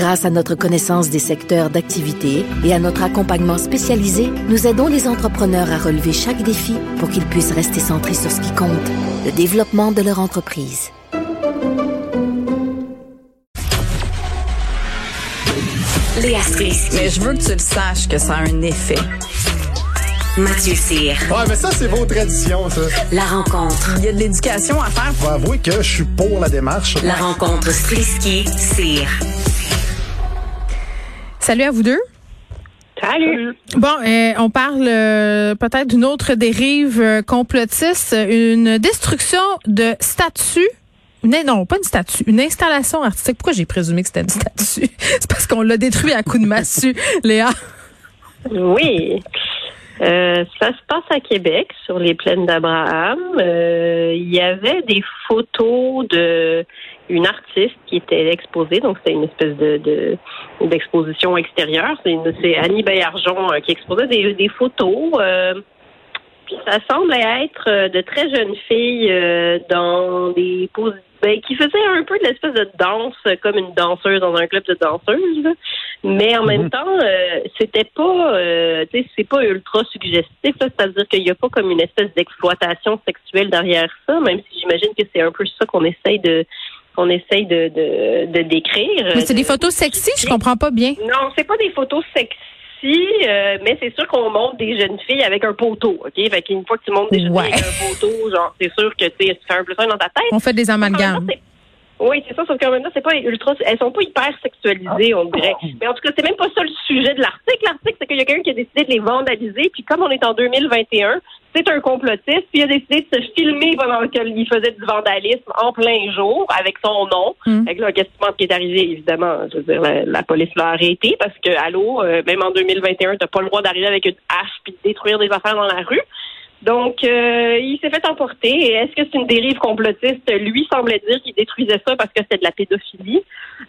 Grâce à notre connaissance des secteurs d'activité et à notre accompagnement spécialisé, nous aidons les entrepreneurs à relever chaque défi pour qu'ils puissent rester centrés sur ce qui compte, le développement de leur entreprise. Léa Strisky. Mais je veux que tu le saches que ça a un effet. Mathieu Cyr. Ouais, mais ça, c'est vos traditions, ça. La rencontre. Il y a de l'éducation à faire. Faut avouer que je suis pour la démarche. La rencontre Strisky-Cyr. Salut à vous deux. Salut. Bon, euh, on parle euh, peut-être d'une autre dérive euh, complotiste, une destruction de statues. Une, non, pas une statue, une installation artistique. Pourquoi j'ai présumé que c'était une statue? C'est parce qu'on l'a détruit à coups de massue, Léa. Oui. Euh, ça se passe à Québec, sur les plaines d'Abraham. Euh, il y avait des photos de une artiste qui était exposée, donc c'était une espèce de, de d'exposition extérieure. C'est, Annie Bayarjon euh, qui exposait des, des photos. Euh, puis ça semble être euh, de très jeunes filles euh, dans des poses ben, qui faisaient un peu de l'espèce de danse comme une danseuse dans un club de danseuses. Mais en même temps, euh, c'était pas euh, tu sais, c'est pas ultra suggestif, c'est-à-dire qu'il y a pas comme une espèce d'exploitation sexuelle derrière ça, même si j'imagine que c'est un peu ça qu'on essaye de qu'on essaye de, de, de décrire. Mais c'est De- des photos sexy, je comprends pas bien. non, c'est pas des photos sexy, euh, mais c'est sûr qu'on montre des jeunes filles avec un poteau, OK? Fait qu'une fois que tu montres des jeunes Ouais. filles avec un poteau, genre, c'est sûr que tu fais un plus un dans ta tête. On fait des amalgames. Oui, c'est ça, sauf qu'en même temps, c'est pas ultra, elles sont pas hyper sexualisées, on dirait. Mais en tout cas, c'est même pas ça le sujet de l'article. L'article, c'est qu'il y a quelqu'un qui a décidé de les vandaliser, puis comme on est en 2021, c'est un complotiste, puis il a décidé de se filmer pendant qu'il faisait du vandalisme en plein jour, avec son nom. Mm. Fait que là, qu'est-ce qui est arrivé? Évidemment, je veux dire, la, la police l'a arrêté, parce que, allô, euh, même en 2021, t'as pas le droit d'arriver avec une hache puis de détruire des affaires dans la rue. Donc, euh, il s'est fait emporter. Est-ce que c'est une dérive complotiste? Lui semblait dire qu'il détruisait ça parce que c'était de la pédophilie.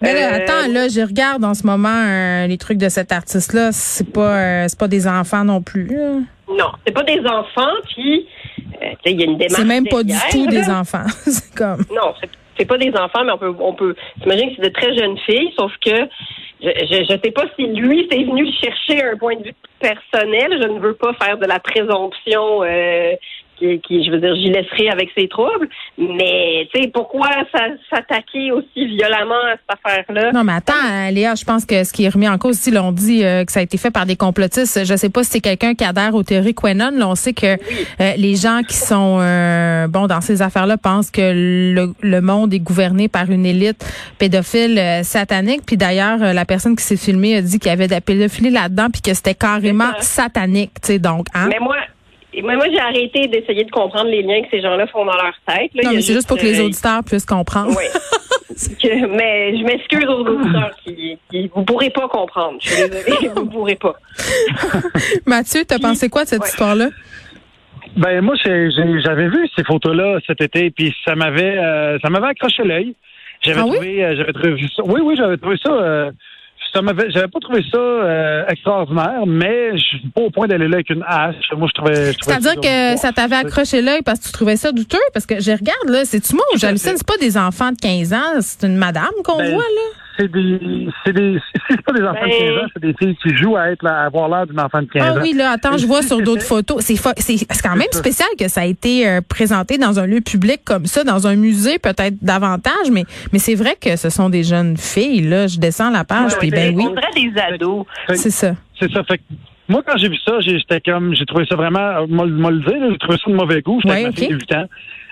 Mais là, Euh, attends, là, je regarde en ce moment euh, les trucs de cet artiste-là. C'est pas, euh, c'est pas des enfants non plus. Non, c'est pas des enfants, puis euh, il y a une démarche. C'est même pas du tout des enfants. c'est comme. Non, c'est- c'est pas des enfants, mais on peut, on peut s'imaginer que c'est de très jeunes filles, sauf que je, je sais pas si lui c'est venu chercher un point de vue personnel. Je ne veux pas faire de la présomption euh, qui, qui, je veux dire, j'y laisserai avec ses troubles. Mais tu sais, pourquoi s'attaquer aussi violemment à cette affaire-là? Non, mais attends, euh, Léa, je pense que ce qui est remis en cause, si l'on dit euh, que ça a été fait par des complotistes, je sais pas si c'est quelqu'un qui adhère aux théories Quenon. Là, on sait que euh, les gens qui sont euh, bon dans ces affaires-là pensent que le, le monde est gouverné par une élite pédophile satanique. Puis d'ailleurs, la personne qui s'est filmée a dit qu'il y avait de la pédophilie là-dedans, puis que c'était carrément satanique. Tu sais, donc, hein? Mais moi, mais moi j'ai arrêté d'essayer de comprendre les liens que ces gens-là font dans leur tête. là. non, mais c'est juste pour que les euh, auditeurs puissent comprendre. Oui. Que- mais je m'excuse aux auditeurs qui, qui vous pourrez pas comprendre. Je suis désolée, vous pourrez pas. Mathieu, t'as pensé quoi de cette Ouais. histoire-là? Ben moi j'avais vu ces photos-là cet été, puis ça m'avait euh, ça m'avait accroché l'œil. J'avais Ah trouvé euh, j'avais trouvé ça. Oui, oui, j'avais trouvé ça. euh, ça m'avait j'avais pas trouvé ça euh, extraordinaire, mais je suis pas au point d'aller là avec une hache. Moi je trouvais. je trouvais C'est-à-dire que ça t'avait accroché l'œil parce que tu trouvais ça douteux? Parce que je regarde, là, c'est-tu moi ou j'hallucine? C'est pas des enfants de 15 ans, c'est une madame qu'on Ben, voit, là. C'est des c'est des c'est pas des enfants Ben- de 15 ans, c'est des filles qui jouent à être là, à avoir l'air d'une enfant de 15 Ah ans. oui, là, attends, je vois sur d'autres photos. C'est quand même spécial que ça a été euh, présenté dans un lieu public comme ça, dans un musée peut-être davantage, mais mais c'est vrai que ce sont des jeunes filles, là. Je descends la page, puis ben oui, On dirait des ados. c'est ça. C'est ça. Fait moi, quand j'ai vu ça, j'étais comme, j'ai trouvé ça vraiment, moi, moi le dire, j'ai trouvé ça de mauvais goût. J'étais Ouais, avec ma fille ok. de 8 ans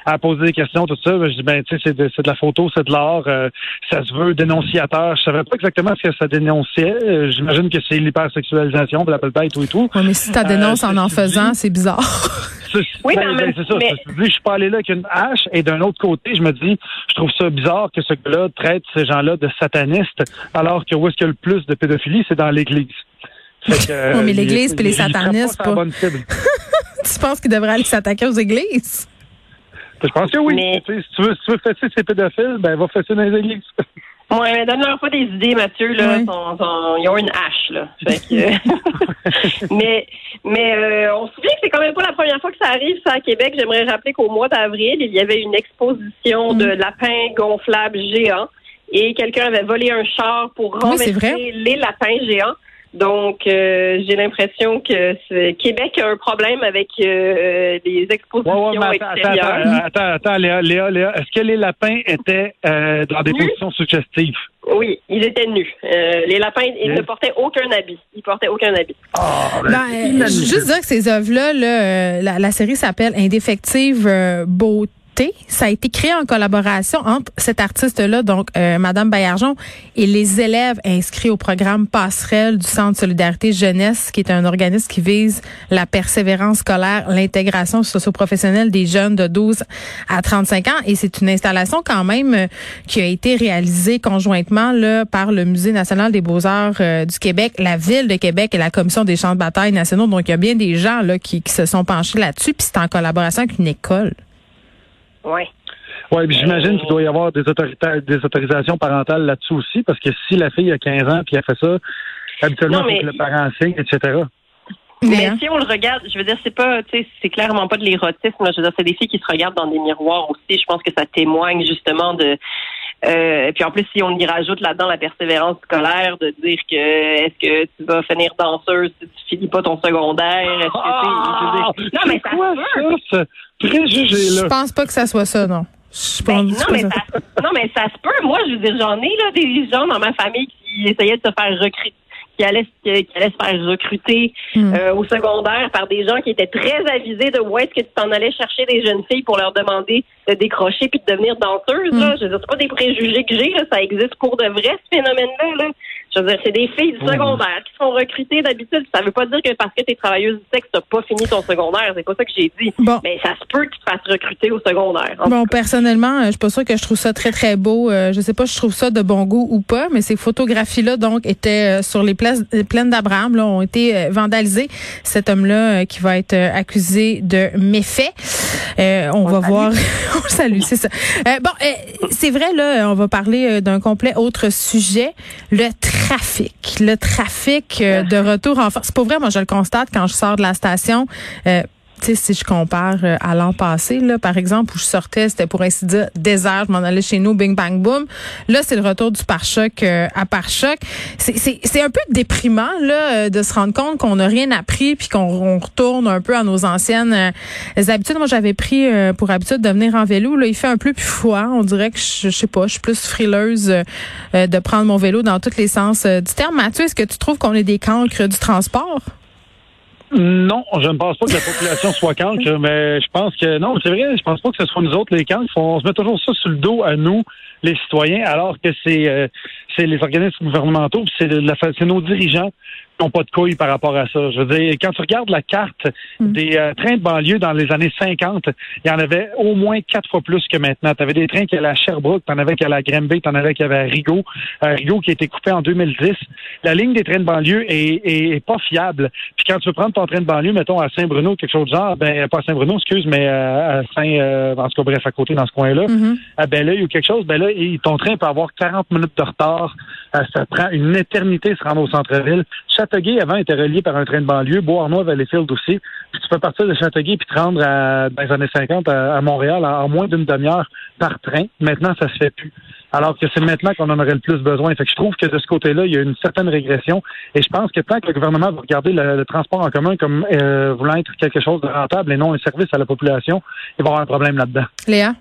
à poser des questions, tout ça. Ben, je dis, ben, tu sais, c'est de, c'est de la photo, c'est de l'art, euh, ça se veut dénonciateur. Je savais pas exactement ce que ça dénonçait. Euh, J'imagine que c'est l'hypersexualisation, pas et tout et tout. Ouais, mais si dénonce Euh, en en dit- faisant, c'est bizarre. C'est- Oui, ben, mais en ben, c'est ça. mais- Je suis pas allé là avec une hache. Et d'un autre côté, je me dis, je trouve ça bizarre que ce gars-là traite ces gens-là de satanistes, alors que où est-ce qu'il y a le plus de pédophilie, c'est dans l'Église. Fait que, euh, Oui, mais l'Église puis les pas satanistes, la pas. bonne cible. tu penses qu'il devrait aller s'attaquer aux églises? Je pense que oui. Mais- Tu sais, Si tu veux, si tu veux fesser ces pédophiles, ben va fesser dans les églises. Ouais, mais donne-leur pas des idées, Mathieu, là. Ils ont une hache, là. Fait que- mais mais euh, on se souvient que c'est quand même pas la première fois que ça arrive, ça, à Québec. J'aimerais rappeler qu'au mois d'avril, il y avait une exposition de lapins gonflables géants et quelqu'un avait volé un char pour Oui, c'est renverser vrai? les lapins géants. Donc, euh, j'ai l'impression que c'est- Québec a un problème avec euh, les expositions ouais, mais attends, attends, extérieures. attends, attends, attends, Léa, Léa, Léa, est-ce que les lapins étaient euh, dans des Nus? positions suggestives? Oui, ils étaient nus. Euh, les lapins, ils Yes. ne portaient aucun habit. Ils portaient aucun habit. Ah, Ben, euh, juste dire que ces œuvres-là, là, euh, la, la série s'appelle Indéfective euh, Ça a été créé en collaboration entre cet artiste-là, donc euh, Madame Baillargeon, et les élèves inscrits au programme Passerelle du Centre Solidarité Jeunesse, qui est un organisme qui vise la persévérance scolaire, l'intégration socio-professionnelle des jeunes de 12 à 35 ans. Et c'est une installation quand même euh, qui a été réalisée conjointement là, par le Musée national des beaux-arts euh, du Québec, la Ville de Québec et la Commission des champs de bataille nationaux. Donc, il y a bien des gens là, qui, qui se sont penchés là-dessus. Puis c'est en collaboration avec une école. Oui. Oui, puis j'imagine qu'il doit y avoir des, autorita- des autorisations parentales là-dessus aussi, parce que si la fille a 15 ans puis elle fait ça, habituellement, il faut mais- que le parent signe, etc. Mais Léa? si on le regarde, je veux dire, c'est pas, tu sais, c'est clairement pas de l'érotisme. là. Je veux dire, c'est des filles qui se regardent dans des miroirs aussi. Je pense que ça témoigne justement de. Euh, puis en plus, si on y rajoute là-dedans la persévérance scolaire, de dire que est-ce que tu vas finir danseuse si tu finis pas ton secondaire, est-ce que Ah! tu je dire- non mais ça quoi se peut. ça, ce Je préjugé-là? pense pas que ça soit ça, non. Je Ben, pense non, pas mais ça. ça, non, mais ça se peut. Moi, je veux dire, j'en ai là, des gens dans ma famille qui essayaient de se faire recruter qui allaient, se- qui allaient se faire recruter Hmm. euh, au secondaire par des gens qui étaient très avisés de où est-ce que tu t'en allais chercher des jeunes filles pour leur demander de décrocher puis de devenir danseuse. Hmm. Là. Je veux dire, c'est pas des préjugés que j'ai, là. ça existe pour de vrai, ce phénomène-là. Là. Je veux dire, c'est des filles du secondaire qui sont recrutées d'habitude. Ça veut pas dire que parce que tu es travailleuse du sexe, t'as pas fini ton secondaire. C'est pas ça que j'ai dit. Bon. Mais ça se peut que tu te fasses recruter au secondaire. Bon, personnellement, euh, je suis pas sûre que je trouve ça très très beau. Euh, je sais pas si je trouve ça de bon goût ou pas, mais ces photographies-là donc étaient euh, sur les places, les plaines d'Abraham, là, ont été euh, vandalisées. Cet homme-là euh, qui va être euh, accusé de méfaits. Euh, on, va voir. on salue, c'est ça. Euh, bon, euh, c'est vrai là, on va parler euh, d'un complet autre sujet, le trafic. Le trafic euh, de retour en force. C'est pas vrai, moi je le constate quand je sors de la station. Euh, si je compare euh, à l'an passé, là, par exemple, où je sortais, c'était pour ainsi dire désert, je m'en allais chez nous, bing bang boom. Là, c'est le retour du pare-choc euh, à pare-choc. C'est- un peu déprimant là euh, de se rendre compte qu'on n'a rien appris puis qu'on on retourne un peu à nos anciennes habitudes. Moi, j'avais pris pour habitude de venir en vélo. Là, il fait un peu plus froid. On dirait que je, je sais pas, je suis plus frileuse de prendre mon vélo dans tous les sens du terme. Mathieu, est-ce que tu trouves qu'on est des cancres du transport? Non, je ne pense pas que la population soit cancre, mais je pense que non, c'est vrai, je pense pas que ce soit nous autres les cancres. On se met toujours ça sur le dos à nous, les citoyens, alors que c'est euh, c'est les organismes gouvernementaux, c'est c'est nos dirigeants n'ont pas de couilles par rapport à ça. Je veux dire, quand tu regardes la carte des euh, trains de banlieue dans les années 50, il y en avait au moins quatre fois plus que maintenant. Tu avais des trains qui allaient à Sherbrooke, tu en avais qui allaient à Granby, tu en avais qui avaient à Rigaud. Euh, Rigaud qui a été coupé en 2010. La ligne des trains de banlieue est, est, est pas fiable. Puis quand tu veux prendre ton train de banlieue, mettons à Saint-Bruno, quelque chose de genre, ben pas à Saint-Bruno, excuse, mais euh, à Saint, euh, en tout cas bref, à côté dans ce coin-là, Mhm. à Belleuil ou quelque chose, ben là, ton train peut avoir 40 minutes de retard. Euh, ça prend une éternité de se rendre au centre-ville. Châteauguay, avant, était relié par un train de banlieue. Beauharnois, Valleyfield aussi. Puis tu peux partir de Châteauguay puis te rendre à, dans les années 50 à, Montréal en, moins d'une demi-heure par train. Maintenant, ça se fait plus. Alors que c'est maintenant qu'on en aurait le plus besoin. Fait que je trouve que de ce côté-là, il y a une certaine régression. Et je pense que tant que le gouvernement va regarder le, le transport en commun comme euh, voulant être quelque chose de rentable et non un service à la population, il va y avoir un problème là-dedans. Léa?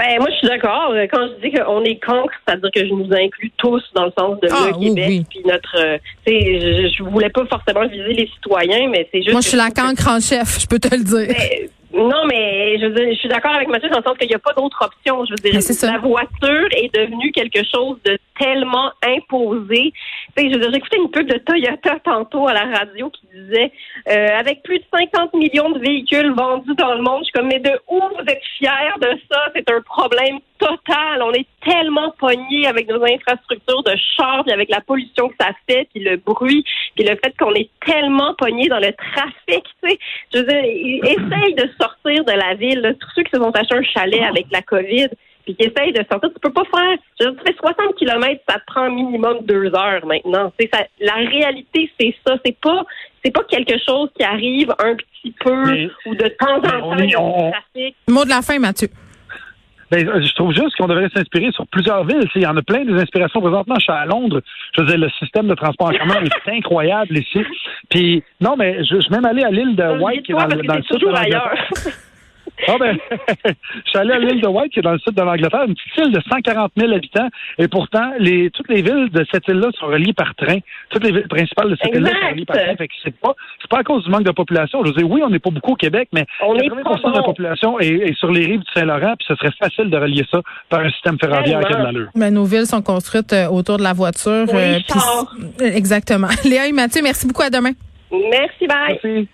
Ben, moi, je suis d'accord. Euh, Quand je dis qu'on est cancre, c'est-à-dire que je nous inclus tous dans le sens de Ah, le oui, Québec. oui. Puis notre, euh, je, je voulais pas forcément viser les citoyens, mais c'est juste. Moi, je suis la cancre en chef, je peux te le dire. Mais, non, mais je, veux dire, je suis d'accord avec Mathieu dans le sens qu'il n'y a pas d'autre option. Je veux dire, ça. la voiture est devenue quelque chose de tellement imposé. Dire, j'écoutais une pub de Toyota tantôt à la radio qui disait euh, avec plus de 50 millions de véhicules vendus dans le monde, je suis comme mais de où vous êtes fiers de ça? C'est un problème totale. On est tellement pognés avec nos infrastructures de char, puis avec la pollution que ça fait, puis le bruit, puis le fait qu'on est tellement pognés dans le trafic, tu. Je veux dire, ils essayent de sortir de la ville. Tous ceux qui se sont achetés un chalet avec la COVID, puis qui essayent de sortir, tu peux pas faire. Je veux dire, tu fais 60 km, ça te prend minimum deux heures maintenant. C'est ça. La réalité, c'est ça. C'est pas, c'est pas quelque chose qui arrive un petit peu Mais- ou de temps en temps est- on-. Mot de la fin, Mathieu. Ben, je trouve juste qu'on devrait s'inspirer sur plusieurs villes. Tu sais, Il y en a plein des inspirations. Présentement, je suis à Londres. Je veux dire, le système de transport en commun est incroyable ici. Puis, non, mais je, je suis même allé à l'île de White, qui est dans, dans le sud de. Ah ben, je suis allé à l'île de White, qui est dans le sud de l'Angleterre, une petite île de 140 000 habitants, et pourtant, les, toutes les villes de cette île-là sont reliées par train. Toutes les villes principales de cette île-là sont reliées par train. Fait que c'est pas, c'est pas à cause du manque de population. Je veux dire, oui, on n'est pas beaucoup au Québec, mais On est 80 pas de la population est, est sur les rives du Saint-Laurent, puis ce serait facile de relier ça par un système ferroviaire qui a de l'allure. Ben, nos villes sont construites euh, autour de la voiture. Oui, euh, char. exactement. Léa et Mathieu, merci beaucoup. À demain. Merci, bye. Merci.